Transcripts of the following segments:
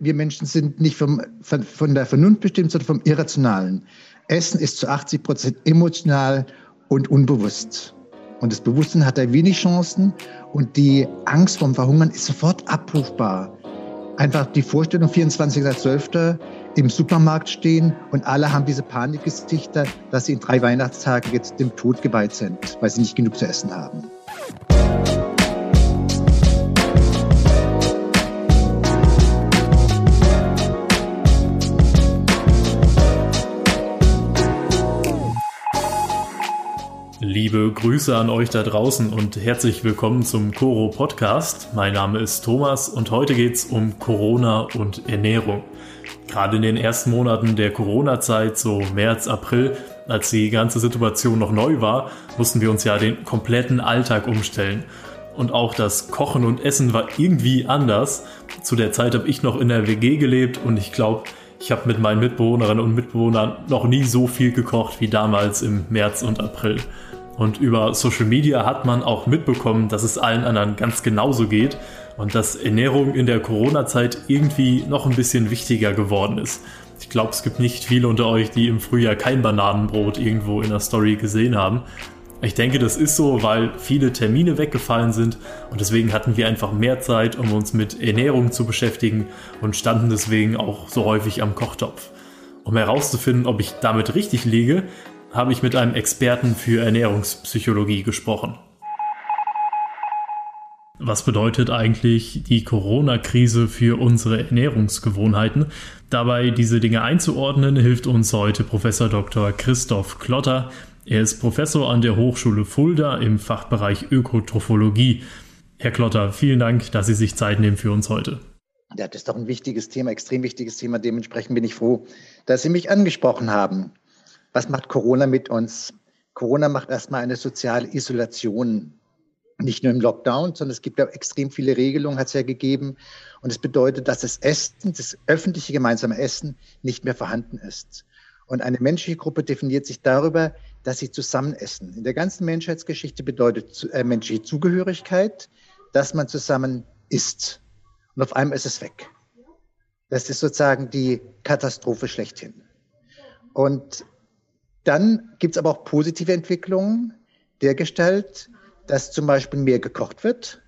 Wir Menschen sind nicht vom, von, der Vernunft bestimmt, sondern vom Irrationalen. Essen ist zu 80 Prozent emotional und unbewusst. Und das Bewusstsein hat da wenig Chancen und die Angst vom Verhungern ist sofort abrufbar. Einfach die Vorstellung, 24.12. im Supermarkt stehen und alle haben diese Panikgesichter, dass sie in drei Weihnachtstagen jetzt dem Tod geweiht sind, weil sie nicht genug zu essen haben. Liebe Grüße an euch da draußen und herzlich willkommen zum Coro Podcast. Mein Name ist Thomas und heute geht es um Corona und Ernährung. Gerade in den ersten Monaten der Corona-Zeit, so März, April, als die ganze Situation noch neu war, mussten wir uns ja den kompletten Alltag umstellen. Und auch das Kochen und Essen war irgendwie anders. Zu der Zeit habe ich noch in der WG gelebt und ich glaube, ich habe mit meinen Mitbewohnerinnen und Mitbewohnern noch nie so viel gekocht wie damals im März und April. Und über Social Media hat man auch mitbekommen, dass es allen anderen ganz genauso geht und dass Ernährung in der Corona-Zeit irgendwie noch ein bisschen wichtiger geworden ist. Ich glaube, es gibt nicht viele unter euch, die im Frühjahr kein Bananenbrot irgendwo in der Story gesehen haben. Ich denke, das ist so, weil viele Termine weggefallen sind und deswegen hatten wir einfach mehr Zeit, um uns mit Ernährung zu beschäftigen und standen deswegen auch so häufig am Kochtopf. Um herauszufinden, ob ich damit richtig liege, habe ich mit einem Experten für Ernährungspsychologie gesprochen. Was bedeutet eigentlich die Corona-Krise für unsere Ernährungsgewohnheiten? Dabei diese Dinge einzuordnen, hilft uns heute Professor Dr. Christoph Klotter. Er ist Professor an der Hochschule Fulda im Fachbereich Ökotrophologie. Herr Klotter, vielen Dank, dass Sie sich Zeit nehmen für uns heute. Ja, das ist doch ein wichtiges Thema, extrem wichtiges Thema. Dementsprechend bin ich froh, dass Sie mich angesprochen haben. Was macht Corona mit uns? Corona macht erstmal eine soziale Isolation. Nicht nur im Lockdown, sondern es gibt ja extrem viele Regelungen, hat es ja gegeben. Und es bedeutet, dass das Essen, das öffentliche gemeinsame Essen nicht mehr vorhanden ist. Und eine menschliche Gruppe definiert sich darüber, dass sie zusammen essen. In der ganzen Menschheitsgeschichte bedeutet äh, menschliche Zugehörigkeit, dass man zusammen isst. Und auf einmal ist es weg. Das ist sozusagen die Katastrophe schlechthin. Und dann gibt es aber auch positive Entwicklungen der Gestalt, dass zum Beispiel mehr gekocht wird,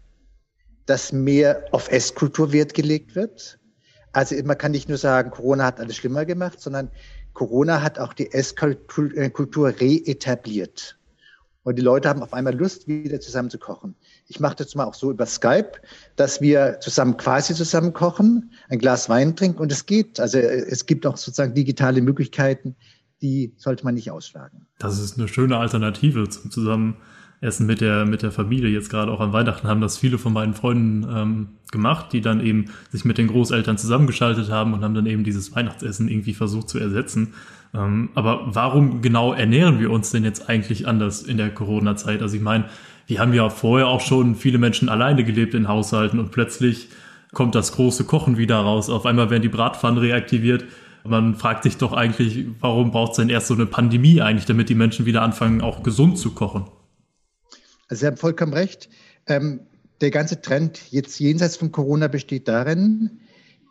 dass mehr auf Esskultur Wert gelegt wird. Also man kann nicht nur sagen, Corona hat alles schlimmer gemacht, sondern Corona hat auch die Esskultur reetabliert. Und die Leute haben auf einmal Lust, wieder zusammen zu kochen. Ich mache das mal auch so über Skype, dass wir zusammen quasi zusammen kochen, ein Glas Wein trinken und es geht. Also es gibt auch sozusagen digitale Möglichkeiten, die sollte man nicht ausschlagen. Das ist eine schöne Alternative zum Zusammenessen mit der, mit der Familie. Jetzt gerade auch an Weihnachten haben das viele von meinen Freunden ähm, gemacht, die dann eben sich mit den Großeltern zusammengeschaltet haben und haben dann eben dieses Weihnachtsessen irgendwie versucht zu ersetzen. Ähm, aber warum genau ernähren wir uns denn jetzt eigentlich anders in der Corona-Zeit? Also ich meine, wir haben ja vorher auch schon viele Menschen alleine gelebt in Haushalten und plötzlich kommt das große Kochen wieder raus. Auf einmal werden die Bratpfannen reaktiviert man fragt sich doch eigentlich, warum braucht es denn erst so eine Pandemie eigentlich, damit die Menschen wieder anfangen, auch gesund zu kochen? Also Sie haben vollkommen recht. Ähm, der ganze Trend jetzt jenseits von Corona besteht darin,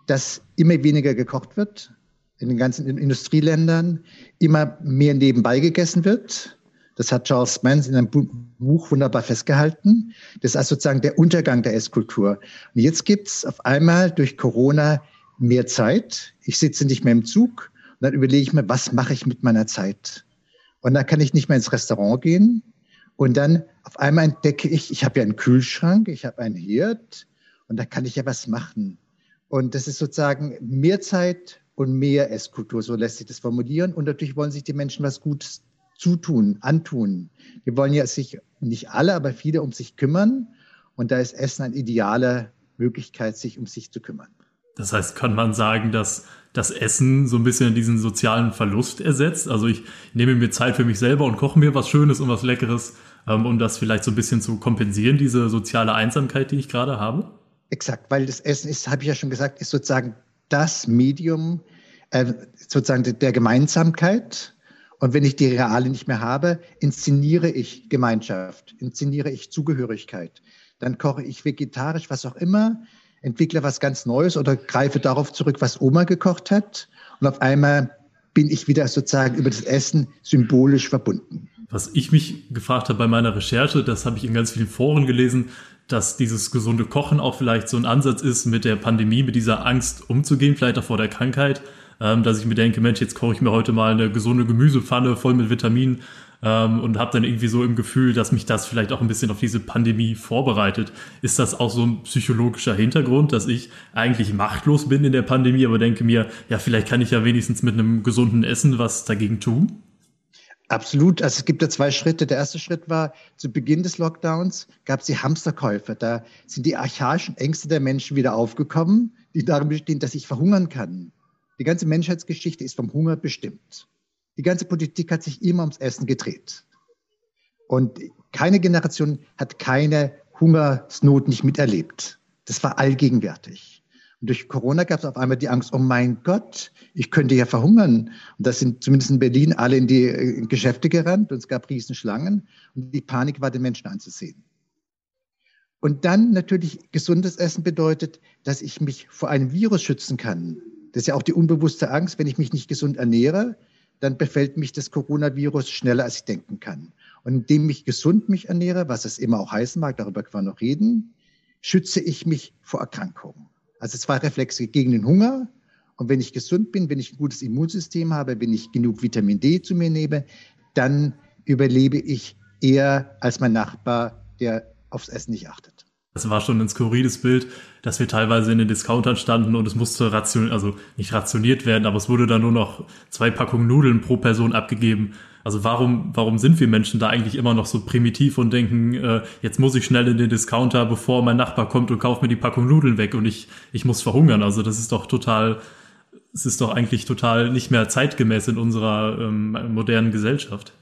dass immer weniger gekocht wird in den ganzen Industrieländern, immer mehr nebenbei gegessen wird. Das hat Charles Spence in einem Buch wunderbar festgehalten. Das ist also sozusagen der Untergang der Esskultur. Und jetzt gibt es auf einmal durch Corona mehr Zeit. Ich sitze nicht mehr im Zug und dann überlege ich mir, was mache ich mit meiner Zeit? Und dann kann ich nicht mehr ins Restaurant gehen. Und dann auf einmal entdecke ich, ich habe ja einen Kühlschrank, ich habe einen Herd und da kann ich ja was machen. Und das ist sozusagen mehr Zeit und mehr Esskultur, so lässt sich das formulieren. Und natürlich wollen sich die Menschen was Gutes zutun, antun. Die wollen ja sich, nicht alle, aber viele um sich kümmern. Und da ist Essen eine ideale Möglichkeit, sich um sich zu kümmern. Das heißt, kann man sagen, dass das Essen so ein bisschen diesen sozialen Verlust ersetzt? Also ich nehme mir Zeit für mich selber und koche mir was Schönes und was Leckeres, ähm, um das vielleicht so ein bisschen zu kompensieren, diese soziale Einsamkeit, die ich gerade habe? Exakt, weil das Essen ist, habe ich ja schon gesagt, ist sozusagen das Medium äh, sozusagen der Gemeinsamkeit. Und wenn ich die Reale nicht mehr habe, inszeniere ich Gemeinschaft, inszeniere ich Zugehörigkeit. Dann koche ich vegetarisch, was auch immer entwickle was ganz Neues oder greife darauf zurück, was Oma gekocht hat. Und auf einmal bin ich wieder sozusagen über das Essen symbolisch verbunden. Was ich mich gefragt habe bei meiner Recherche, das habe ich in ganz vielen Foren gelesen, dass dieses gesunde Kochen auch vielleicht so ein Ansatz ist, mit der Pandemie, mit dieser Angst umzugehen, vielleicht auch vor der Krankheit, ähm, dass ich mir denke, Mensch, jetzt koche ich mir heute mal eine gesunde Gemüsepfanne voll mit Vitaminen ähm, und habe dann irgendwie so im Gefühl, dass mich das vielleicht auch ein bisschen auf diese Pandemie vorbereitet. Ist das auch so ein psychologischer Hintergrund, dass ich eigentlich machtlos bin in der Pandemie, aber denke mir, ja, vielleicht kann ich ja wenigstens mit einem gesunden Essen was dagegen tun? Absolut. Also es gibt da zwei Schritte. Der erste Schritt war, zu Beginn des Lockdowns gab es die Hamsterkäufe. Da sind die archaischen Ängste der Menschen wieder aufgekommen, die darin bestehen, dass ich verhungern kann. Die ganze Menschheitsgeschichte ist vom Hunger bestimmt. Die ganze Politik hat sich immer ums Essen gedreht. Und keine Generation hat keine Hungersnot nicht miterlebt. Das war allgegenwärtig. Und durch Corona gab es auf einmal die Angst, oh mein Gott, ich könnte ja verhungern. Und das sind zumindest in Berlin alle in die äh, Geschäfte gerannt und es gab Riesenschlangen und die Panik war den Menschen anzusehen. Und dann natürlich gesundes Essen bedeutet, dass ich mich vor einem Virus schützen kann. Das ist ja auch die unbewusste Angst, wenn ich mich nicht gesund ernähre, dann befällt mich das Coronavirus schneller, als ich denken kann. Und indem ich gesund mich ernähre, was es immer auch heißen mag, darüber können wir noch reden, schütze ich mich vor Erkrankungen. Also zwei Reflexe gegen den Hunger. Und wenn ich gesund bin, wenn ich ein gutes Immunsystem habe, wenn ich genug Vitamin D zu mir nehme, dann überlebe ich eher als mein Nachbar, der aufs Essen nicht achtet. Das war schon ein skurriles Bild, dass wir teilweise in den Discountern standen und es musste ration, also nicht rationiert werden, aber es wurde dann nur noch zwei Packungen Nudeln pro Person abgegeben. Also warum, warum sind wir Menschen da eigentlich immer noch so primitiv und denken, äh, jetzt muss ich schnell in den Discounter, bevor mein Nachbar kommt und kauft mir die Packung Nudeln weg und ich, ich muss verhungern. Also das ist doch total, es ist doch eigentlich total nicht mehr zeitgemäß in unserer ähm, modernen Gesellschaft.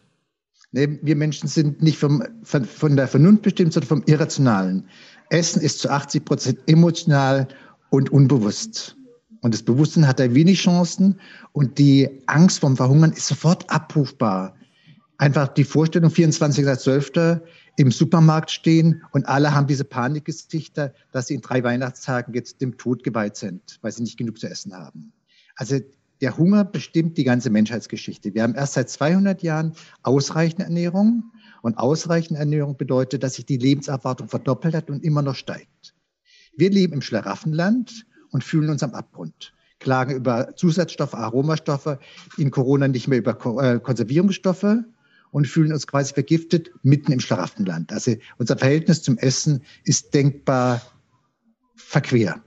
Nee, wir Menschen sind nicht vom, von, von der Vernunft bestimmt, sondern vom Irrationalen. Essen ist zu 80 Prozent emotional und unbewusst. Und das Bewusstsein hat da wenig Chancen und die Angst vom Verhungern ist sofort abrufbar. Einfach die Vorstellung, 24.12. im Supermarkt stehen und alle haben diese Panikgesichter, dass sie in drei Weihnachtstagen jetzt dem Tod geweiht sind, weil sie nicht genug zu essen haben. Also der Hunger bestimmt die ganze Menschheitsgeschichte. Wir haben erst seit 200 Jahren ausreichende Ernährung und ausreichende Ernährung bedeutet, dass sich die Lebenserwartung verdoppelt hat und immer noch steigt. Wir leben im Schlaraffenland und fühlen uns am Abgrund. Klagen über Zusatzstoffe, Aromastoffe, in Corona nicht mehr über äh, Konservierungsstoffe und fühlen uns quasi vergiftet mitten im Schlaraffenland. Also unser Verhältnis zum Essen ist denkbar verquer.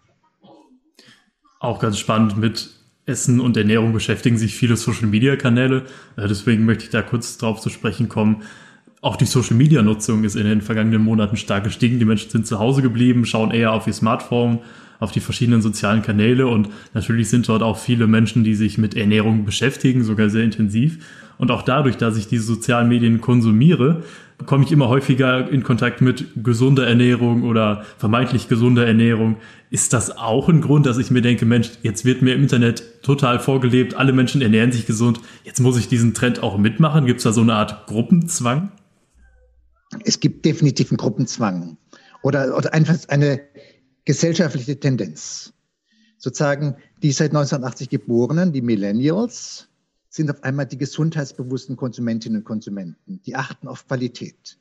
Auch ganz spannend mit Essen und Ernährung beschäftigen sich viele Social-Media-Kanäle. Äh, deswegen möchte ich da kurz drauf zu sprechen kommen. Auch die Social-Media-Nutzung ist in den vergangenen Monaten stark gestiegen. Die Menschen sind zu Hause geblieben, schauen eher auf ihr Smartphone, auf die verschiedenen sozialen Kanäle und natürlich sind dort auch viele Menschen, die sich mit Ernährung beschäftigen, sogar sehr intensiv. Und auch dadurch, dass ich diese sozialen Medien konsumiere, komme ich immer häufiger in Kontakt mit gesunder Ernährung oder vermeintlich gesunder Ernährung. Ist das auch ein Grund, dass ich mir denke, Mensch, jetzt wird mir im Internet total vorgelebt, alle Menschen ernähren sich gesund, jetzt muss ich diesen Trend auch mitmachen? Gibt es da so eine Art Gruppenzwang? Es gibt definitiv einen Gruppenzwang oder, oder einfach eine gesellschaftliche Tendenz. Sozusagen die seit 1980 Geborenen, die Millennials, sind auf einmal die gesundheitsbewussten Konsumentinnen und Konsumenten. Die achten auf Qualität.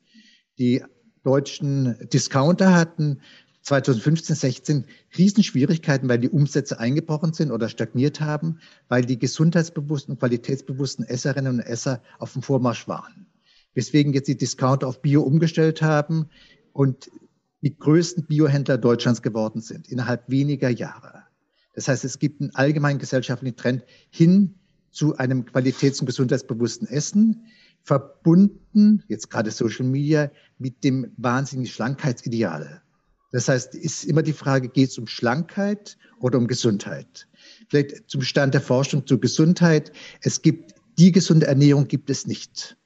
Die deutschen Discounter hatten 2015, 16 Riesenschwierigkeiten, weil die Umsätze eingebrochen sind oder stagniert haben, weil die gesundheitsbewussten und qualitätsbewussten Esserinnen und Esser auf dem Vormarsch waren. Weswegen jetzt die Discounter auf Bio umgestellt haben und die größten Biohändler Deutschlands geworden sind, innerhalb weniger Jahre. Das heißt, es gibt einen allgemeinen gesellschaftlichen Trend hin zu einem qualitäts- und gesundheitsbewussten Essen, verbunden, jetzt gerade Social Media, mit dem wahnsinnigen Schlankheitsideal. Das heißt, ist immer die Frage, geht es um Schlankheit oder um Gesundheit? Vielleicht zum Stand der Forschung zur Gesundheit. Es gibt, die gesunde Ernährung gibt es nicht.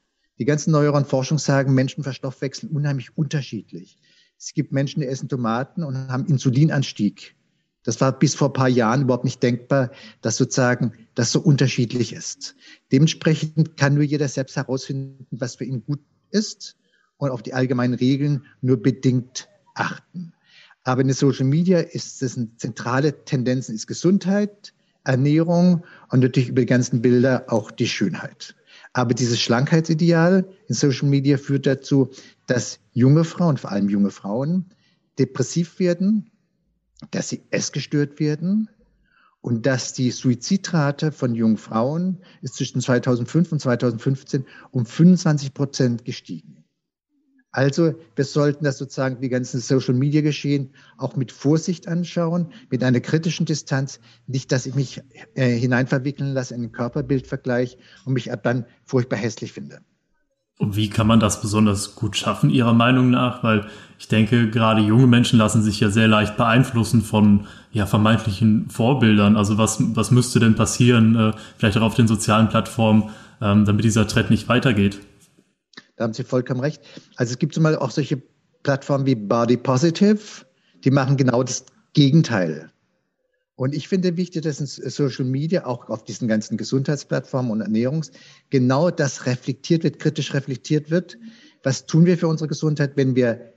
Die ganzen neueren Forschungen sagen, Menschen verstoffwechseln unheimlich unterschiedlich. Es gibt Menschen, die essen Tomaten und haben Insulinanstieg. Das war bis vor ein paar Jahren überhaupt nicht denkbar, dass sozusagen das so unterschiedlich ist. Dementsprechend kann nur jeder selbst herausfinden, was für ihn gut ist und auf die allgemeinen Regeln nur bedingt achten. Aber in den Social Media ist das eine zentrale Tendenz, ist Gesundheit, Ernährung und natürlich über die ganzen Bilder auch die Schönheit. Aber dieses Schlankheitsideal in Social Media führt dazu, dass junge Frauen, vor allem junge Frauen, depressiv werden, dass sie essgestört werden und dass die Suizidrate von jungen Frauen ist zwischen 2005 und 2015 um 25 Prozent gestiegen. Also wir sollten das sozusagen die ganzen Social Media Geschehen auch mit Vorsicht anschauen, mit einer kritischen Distanz. Nicht, dass ich mich äh, hineinverwickeln lasse in den Körperbildvergleich und mich ab dann furchtbar hässlich finde. Und wie kann man das besonders gut schaffen, Ihrer Meinung nach? Weil ich denke, gerade junge Menschen lassen sich ja sehr leicht beeinflussen von ja, vermeintlichen Vorbildern. Also was, was müsste denn passieren, äh, vielleicht auch auf den sozialen Plattformen, ähm, damit dieser Trend nicht weitergeht? Da haben Sie vollkommen recht. Also es gibt zum Beispiel auch solche Plattformen wie Body Positive, die machen genau das Gegenteil. Und ich finde wichtig, dass in Social Media, auch auf diesen ganzen Gesundheitsplattformen und Ernährungs, genau das reflektiert wird, kritisch reflektiert wird. Was tun wir für unsere Gesundheit, wenn wir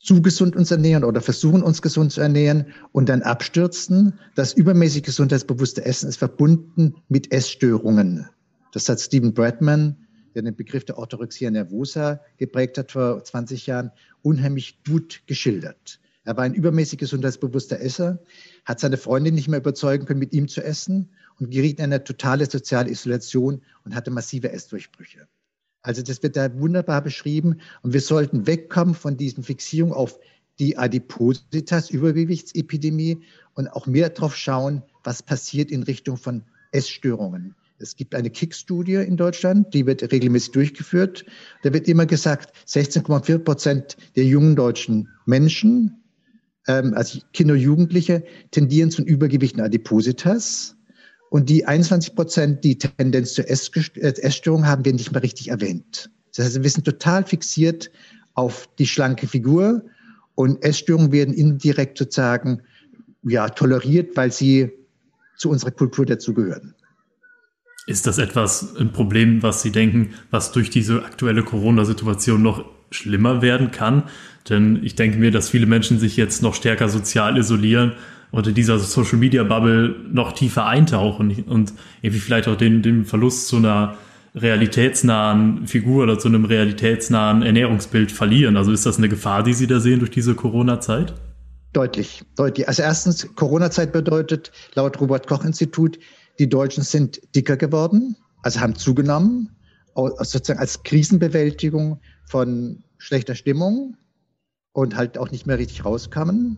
zu gesund uns ernähren oder versuchen uns gesund zu ernähren und dann abstürzen? Das übermäßig gesundheitsbewusste Essen ist verbunden mit Essstörungen. Das hat Stephen Bradman der den Begriff der Orthorexia nervosa geprägt hat vor 20 Jahren, unheimlich gut geschildert. Er war ein übermäßig gesundheitsbewusster Esser, hat seine Freundin nicht mehr überzeugen können, mit ihm zu essen und geriet in eine totale soziale Isolation und hatte massive Essdurchbrüche. Also das wird da wunderbar beschrieben und wir sollten wegkommen von diesen Fixierungen auf die Adipositas, Übergewichtsepidemie und auch mehr darauf schauen, was passiert in Richtung von Essstörungen. Es gibt eine Kick-Studie in Deutschland, die wird regelmäßig durchgeführt. Da wird immer gesagt, 16,4 Prozent der jungen deutschen Menschen, ähm, also Kinder und Jugendliche, tendieren zum Übergewicht und Adipositas. Und die 21 Prozent, die Tendenz zur äh, Essstörung haben, werden nicht mehr richtig erwähnt. Das heißt, wir sind total fixiert auf die schlanke Figur und Essstörungen werden indirekt sozusagen ja, toleriert, weil sie zu unserer Kultur dazugehören. Ist das etwas, ein Problem, was Sie denken, was durch diese aktuelle Corona-Situation noch schlimmer werden kann? Denn ich denke mir, dass viele Menschen sich jetzt noch stärker sozial isolieren und in dieser Social-Media-Bubble noch tiefer eintauchen und irgendwie vielleicht auch den, den Verlust zu einer realitätsnahen Figur oder zu einem realitätsnahen Ernährungsbild verlieren. Also ist das eine Gefahr, die Sie da sehen durch diese Corona-Zeit? Deutlich, deutlich. Also erstens, Corona-Zeit bedeutet laut Robert Koch Institut, die Deutschen sind dicker geworden, also haben zugenommen, sozusagen als Krisenbewältigung von schlechter Stimmung und halt auch nicht mehr richtig rauskamen.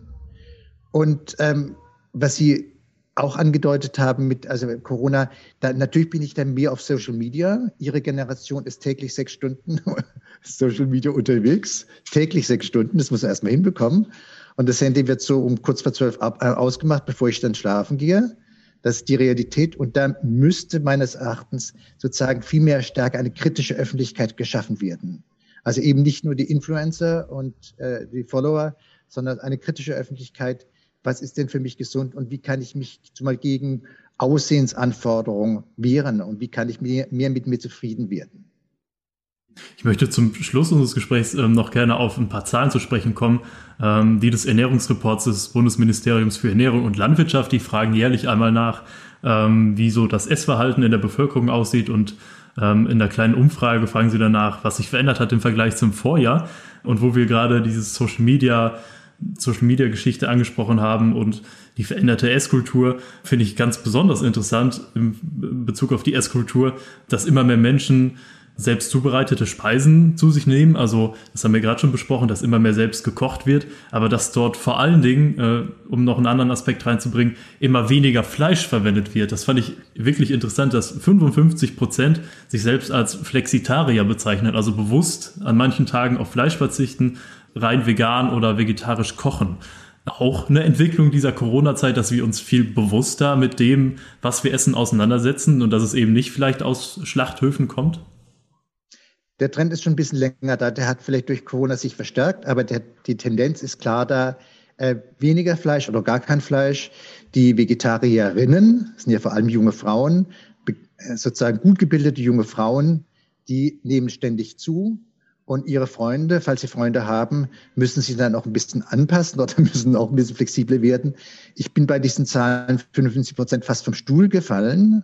Und ähm, was Sie auch angedeutet haben mit also Corona, da, natürlich bin ich dann mehr auf Social Media. Ihre Generation ist täglich sechs Stunden Social Media unterwegs, täglich sechs Stunden, das muss man erstmal hinbekommen. Und das Handy wird so um kurz vor zwölf ab, äh, ausgemacht, bevor ich dann schlafen gehe. Das ist die Realität. Und da müsste meines Erachtens sozusagen viel mehr stärker eine kritische Öffentlichkeit geschaffen werden. Also eben nicht nur die Influencer und äh, die Follower, sondern eine kritische Öffentlichkeit. Was ist denn für mich gesund und wie kann ich mich zumal gegen Aussehensanforderungen wehren und wie kann ich mehr, mehr mit mir zufrieden werden? Ich möchte zum Schluss unseres Gesprächs ähm, noch gerne auf ein paar Zahlen zu sprechen kommen, ähm, die des Ernährungsreports des Bundesministeriums für Ernährung und Landwirtschaft. Die fragen jährlich einmal nach, ähm, wie so das Essverhalten in der Bevölkerung aussieht und ähm, in der kleinen Umfrage fragen sie danach, was sich verändert hat im Vergleich zum Vorjahr und wo wir gerade dieses Social Media Social Media Geschichte angesprochen haben und die veränderte Esskultur finde ich ganz besonders interessant im Bezug auf die Esskultur, dass immer mehr Menschen selbst zubereitete Speisen zu sich nehmen. Also das haben wir gerade schon besprochen, dass immer mehr selbst gekocht wird, aber dass dort vor allen Dingen, äh, um noch einen anderen Aspekt reinzubringen, immer weniger Fleisch verwendet wird. Das fand ich wirklich interessant, dass 55 Prozent sich selbst als Flexitarier bezeichnen, also bewusst an manchen Tagen auf Fleisch verzichten, rein vegan oder vegetarisch kochen auch eine Entwicklung dieser Corona-Zeit, dass wir uns viel bewusster mit dem, was wir essen, auseinandersetzen und dass es eben nicht vielleicht aus Schlachthöfen kommt? Der Trend ist schon ein bisschen länger da. Der hat vielleicht durch Corona sich verstärkt, aber der, die Tendenz ist klar da. Äh, weniger Fleisch oder gar kein Fleisch. Die Vegetarierinnen, das sind ja vor allem junge Frauen, äh, sozusagen gut gebildete junge Frauen, die nehmen ständig zu. Und ihre Freunde, falls sie Freunde haben, müssen sie dann auch ein bisschen anpassen oder müssen auch ein bisschen flexibler werden. Ich bin bei diesen Zahlen 55 Prozent fast vom Stuhl gefallen,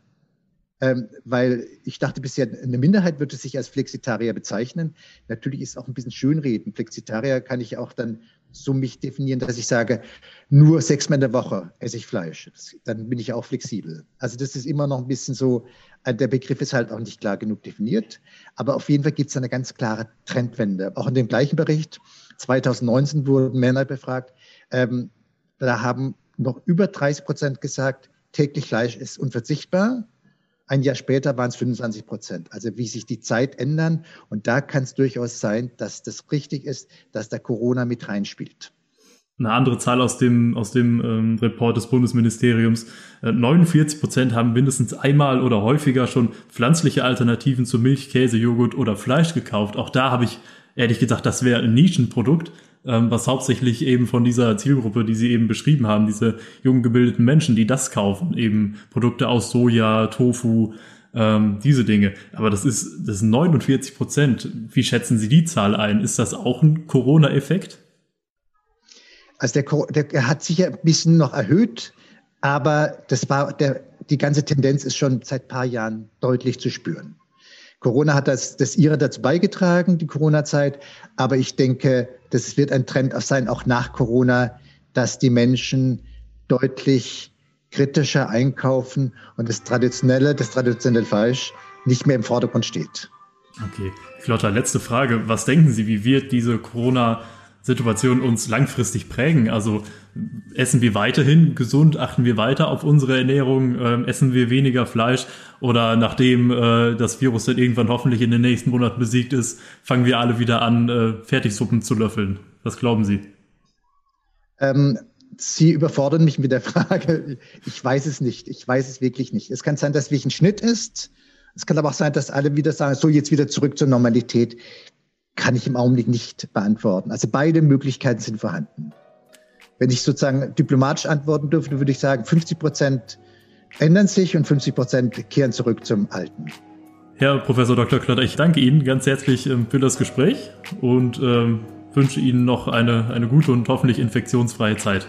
ähm, weil ich dachte bisher, eine Minderheit würde sich als Flexitarier bezeichnen. Natürlich ist auch ein bisschen Schönreden. Flexitarier kann ich auch dann so mich definieren, dass ich sage, nur sechsmal in der Woche esse ich Fleisch. Dann bin ich auch flexibel. Also das ist immer noch ein bisschen so, äh, der Begriff ist halt auch nicht klar genug definiert. Aber auf jeden Fall gibt es eine ganz klare Trendwende. Auch in dem gleichen Bericht, 2019 wurden Männer befragt, ähm, da haben noch über 30 Prozent gesagt, täglich Fleisch ist unverzichtbar. Ein Jahr später waren es 25 Prozent. Also wie sich die Zeit ändern. Und da kann es durchaus sein, dass das richtig ist, dass da Corona mit reinspielt. Eine andere Zahl aus dem, aus dem ähm, Report des Bundesministeriums. Äh, 49 Prozent haben mindestens einmal oder häufiger schon pflanzliche Alternativen zu Milch, Käse, Joghurt oder Fleisch gekauft. Auch da habe ich ehrlich gesagt, das wäre ein Nischenprodukt ähm, was hauptsächlich eben von dieser Zielgruppe, die Sie eben beschrieben haben, diese jungen gebildeten Menschen, die das kaufen, eben Produkte aus Soja, Tofu, ähm, diese Dinge. Aber das ist, das sind 49 Prozent. Wie schätzen Sie die Zahl ein? Ist das auch ein Corona-Effekt? Also der, der hat sich ja ein bisschen noch erhöht, aber das war der, die ganze Tendenz ist schon seit paar Jahren deutlich zu spüren. Corona hat das, das ihre dazu beigetragen, die Corona-Zeit. Aber ich denke, das wird ein Trend sein, auch nach Corona, dass die Menschen deutlich kritischer einkaufen und das traditionelle, das traditionelle Fleisch nicht mehr im Vordergrund steht. Okay, Flotter, letzte Frage. Was denken Sie, wie wird diese Corona Situation uns langfristig prägen. Also essen wir weiterhin gesund, achten wir weiter auf unsere Ernährung, äh, essen wir weniger Fleisch oder nachdem äh, das Virus dann irgendwann hoffentlich in den nächsten Monaten besiegt ist, fangen wir alle wieder an, äh, Fertigsuppen zu löffeln. Was glauben Sie? Ähm, Sie überfordern mich mit der Frage. Ich weiß es nicht. Ich weiß es wirklich nicht. Es kann sein, dass wirklich ein Schnitt ist. Es kann aber auch sein, dass alle wieder sagen, so jetzt wieder zurück zur Normalität kann ich im Augenblick nicht beantworten. Also beide Möglichkeiten sind vorhanden. Wenn ich sozusagen diplomatisch antworten dürfte, würde ich sagen, 50 Prozent ändern sich und 50 Prozent kehren zurück zum Alten. Herr Professor Dr. Klotter, ich danke Ihnen ganz herzlich ähm, für das Gespräch und ähm, wünsche Ihnen noch eine, eine gute und hoffentlich infektionsfreie Zeit.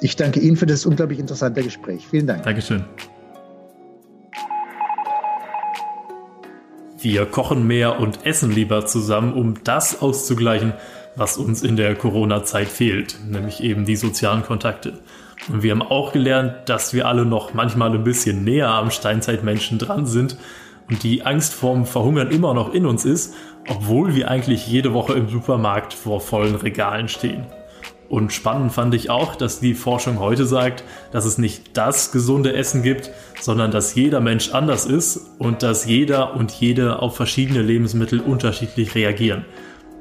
Ich danke Ihnen für das unglaublich interessante Gespräch. Vielen Dank. Dankeschön. Wir kochen mehr und essen lieber zusammen, um das auszugleichen, was uns in der Corona-Zeit fehlt, nämlich eben die sozialen Kontakte. Und wir haben auch gelernt, dass wir alle noch manchmal ein bisschen näher am Steinzeitmenschen dran sind und die Angst vorm Verhungern immer noch in uns ist, obwohl wir eigentlich jede Woche im Supermarkt vor vollen Regalen stehen. Und spannend fand ich auch, dass die Forschung heute sagt, dass es nicht das gesunde Essen gibt, sondern dass jeder Mensch anders ist und dass jeder und jede auf verschiedene Lebensmittel unterschiedlich reagieren.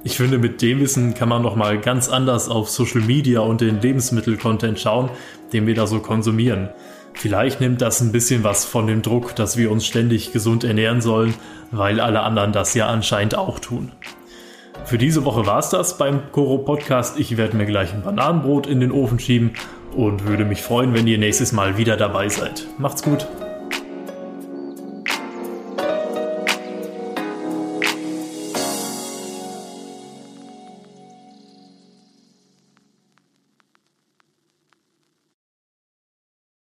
Ich finde, mit dem Wissen kann man nochmal ganz anders auf Social Media und den Lebensmittel-Content schauen, den wir da so konsumieren. Vielleicht nimmt das ein bisschen was von dem Druck, dass wir uns ständig gesund ernähren sollen, weil alle anderen das ja anscheinend auch tun. Für diese Woche war es das beim Koro Podcast. Ich werde mir gleich ein Bananenbrot in den Ofen schieben und würde mich freuen, wenn ihr nächstes Mal wieder dabei seid. Macht's gut.